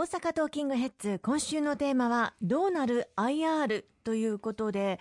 大阪トーキングヘッズ今週のテーマはどうなる IR ということで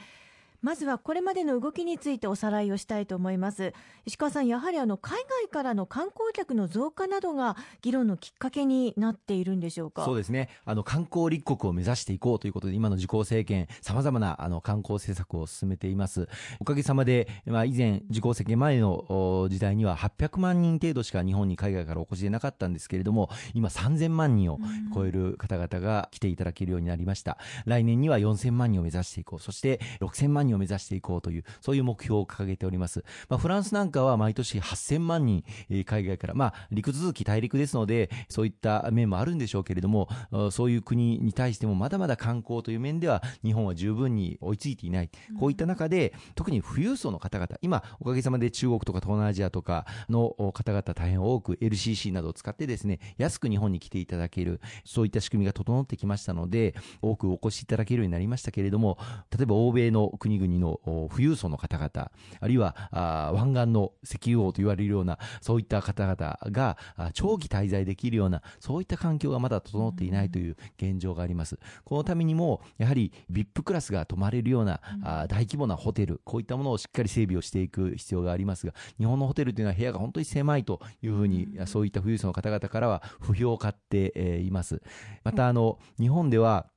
まずはこれまでの動きについておさらいをしたいと思います。石川さんやはりあの海外からの観光客の増加などが議論のきっかけになっているんでしょうか？そうですね。あの観光立国を目指していこうということで今の自公政権さまざまなあの観光政策を進めています。おかげさまで、まあ、以前自公政権前の時代には800万人程度しか日本に海外からお越しでなかったんですけれども今3000万人を超える方々が来ていただけるようになりました。来年には4000万人を目指していこう。そして6000万人を目指していこうという、そういう目標を掲げております。まあ、フランスなんかは毎年8000万人、え、海外から、まあ、陸続き大陸ですので、そういった面もあるんでしょうけれども、そういう国に対してもまだまだ観光という面では日本は十分に追いついていない。こういった中で、特に富裕層の方々、今、おかげさまで中国とか東南アジアとかの方々大変多く LCC などを使ってですね、安く日本に来ていただける、そういった仕組みが整ってきましたので、多くお越しいただけるようになりましたけれども、例えば欧米の国々の富裕層の方々、あるいはあ湾岸の石油王と言われるような、そういった方々が長期滞在できるような、そういった環境がまだ整っていないという現状があります。このためにも、やはり VIP クラスが泊まれるような、あ大規模なホテル、こういったものをしっかり整備をしていく必要がありますが、日本のホテルというのは部屋が本当に狭いというふうに、そういった富裕層の方々からは不評を買っています。また、あの、日本では、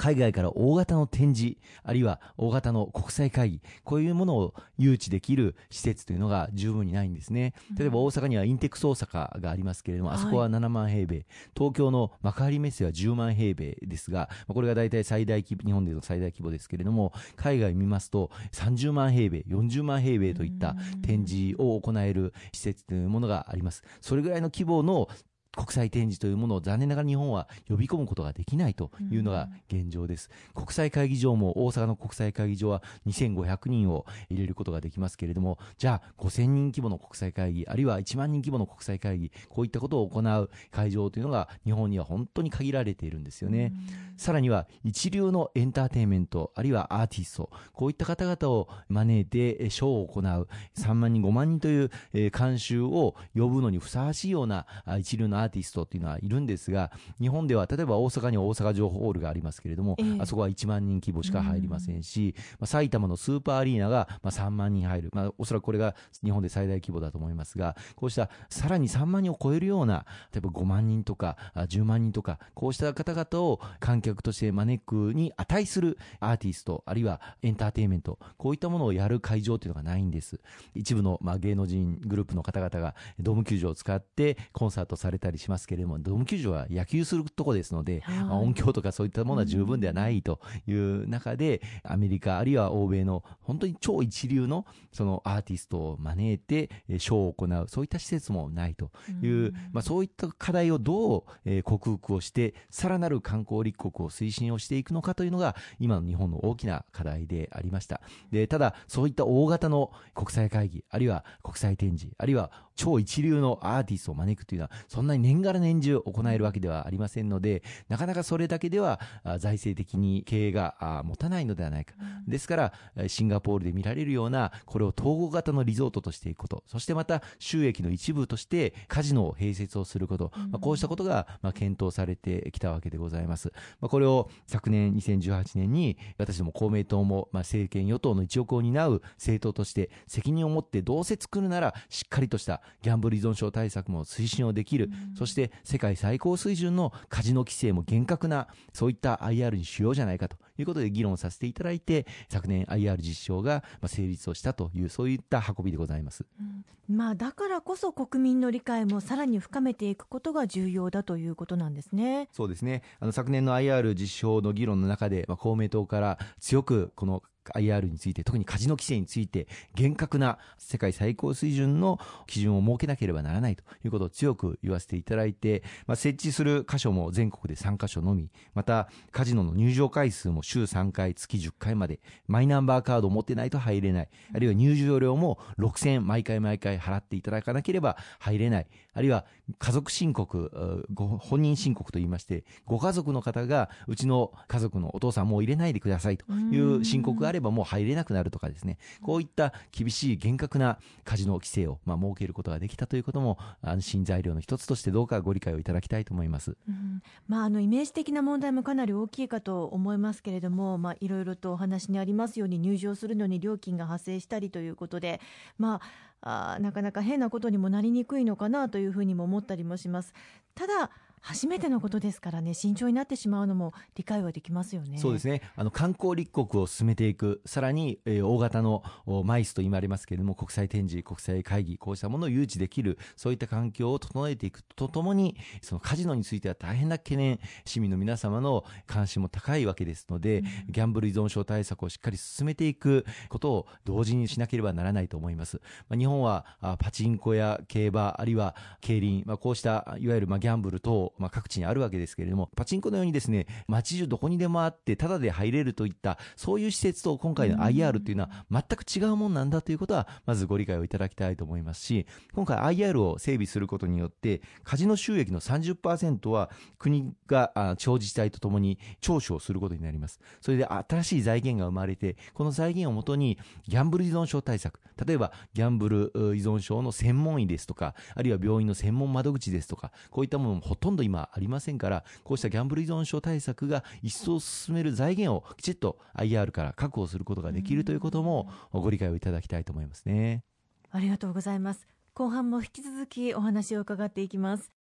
海外から大型の展示、あるいは大型の国際会議、こういうものを誘致できる施設というのが十分にないんですね。例えば大阪にはインテックス大阪がありますけれども、あそこは7万平米、東京の幕張メッセは10万平米ですが、これが大体最大規模、日本での最大規模ですけれども、海外見ますと30万平米、40万平米といった展示を行える施設というものがあります。それぐらいの規模の国際展示というものを残念ながら日本は呼び込むことができないというのが現状です。うん、国際会議場も大阪の国際会議場は2500人を入れることができますけれども、じゃあ5000人規模の国際会議、あるいは1万人規模の国際会議、こういったことを行う会場というのが日本には本当に限られているんですよね。うん、さらには一流のエンターテインメント、あるいはアーティスト、こういった方々を招いてショーを行う3万人、5万人という監修を呼ぶのにふさわしいような一流のアーティストっていうのはいるんですが日本では例えば大阪には大阪城ホールがありますけれども、えー、あそこは1万人規模しか入りませんし、まあ、埼玉のスーパーアリーナがまあ3万人入る、まあ、おそらくこれが日本で最大規模だと思いますがこうしたさらに3万人を超えるような例えば5万人とか10万人とかこうした方々を観客として招くに値するアーティストあるいはエンターテインメントこういったものをやる会場というのがないんです。一部のまあ芸能人グループの方々がドーム球場を使ってコンサートされたりしますけれどもドーム球場は野球するとこですので、はい、まあ、音響とかそういったものは十分ではないという中で、アメリカあるいは欧米の本当に超一流のそのアーティストを招いてショーを行うそういった施設もないという、まあ、そういった課題をどう、え克服をしてさらなる観光立国を推進をしていくのかというのが今の日本の大きな課題でありました。でただそういった大型の国際会議あるいは国際展示あるいは超一流のアーティストを招くというのはそんなに年がら年中行えるわけではありませんのでなかなかそれだけでは財政的に経営が持たないのではないか、ですからシンガポールで見られるようなこれを統合型のリゾートとしていくこと。そしてまた収益の一部としてカジノを併設をすること、まあ、こうしたことがまあ検討されてきたわけでございます、まあ、これを昨年2018年に私ども公明党もまあ政権与党の一翼を担う政党として責任を持ってどうせ作るならしっかりとしたギャンブル依存症対策も推進をできる、うん、そして世界最高水準のカジノ規制も厳格なそういった IR にしようじゃないかということで議論させていただいて昨年 IR 実証が成立をしたというそういった運びでございます、うん、まあ、だからこそ国民の理解もさらに深めていくことが重要だということなんですね。そうですね。あの昨年の IR 実証の議論の中で、まあ、公明党から強くこの IR について特にカジノ規制について厳格な世界最高水準の基準を設けなければならないということを強く言わせていただいて、まあ、設置する箇所も全国で3箇所のみまたカジノの入場回数も週3回月10回までマイナンバーカードを持ってないと入れない。あるいは入場料も6000円毎回毎回払っていただかなければ入れない。あるいは家族申告、ご本人申告といいまして、ご家族の方がうちの家族のお父さんもう入れないでくださいという申告があればもう入れなくなるとかですね、こういった厳しい厳格なカジノ規制をまあ設けることができたということも安心材料の一つとしてどうかご理解をいただきたいと思います。うん、まあ、あのイメージ的な問題もかなり大きいかと思いますけれども、まあ、いろいろとお話にありますように入場するのに料金が発生したりということで、まあ、あなかなか変なことにもなりにくいのかなというふうにも思ったりもします。ただ初めてのことですからね慎重になってしまうのも理解はできますよね。そうですね。あの観光立国を進めていく。さらに、えー、大型のマイスと言われますけれども国際展示国際会議こうしたものを誘致できるそういった環境を整えていくとともにそのカジノについては大変な懸念市民の皆様の関心も高いわけですので、うん、ギャンブル依存症対策をしっかり進めていくことを同時にしなければならないと思います、まあ、日本はパチンコや競馬あるいは競輪、まあ、こうしたいわゆるまあギャンブル等まあ、各地にあるわけですけれども、パチンコのようにですね、街中どこにでもあって、ただで入れるといった、そういう施設と今回の IR というのは全く違うもんなんだということは、まずご理解をいただきたいと思いますし、今回 IR を整備することによって、カジノ収益の30%は国が地方自治体とともに徴収をすることになります。それで新しい財源が生まれて、この財源をもとにギャンブル依存症対策、例えばギャンブル依存症の専門医ですとか、あるいは病院の専門窓口ですとか、こういったものもほとんど今ありませんから、こうしたギャンブル依存症対策が一層進める財源をきちっと IR から確保することができるということもご理解をいただきたいと思いますね。ありがとうございます。後半も引き続きお話を伺っていきます。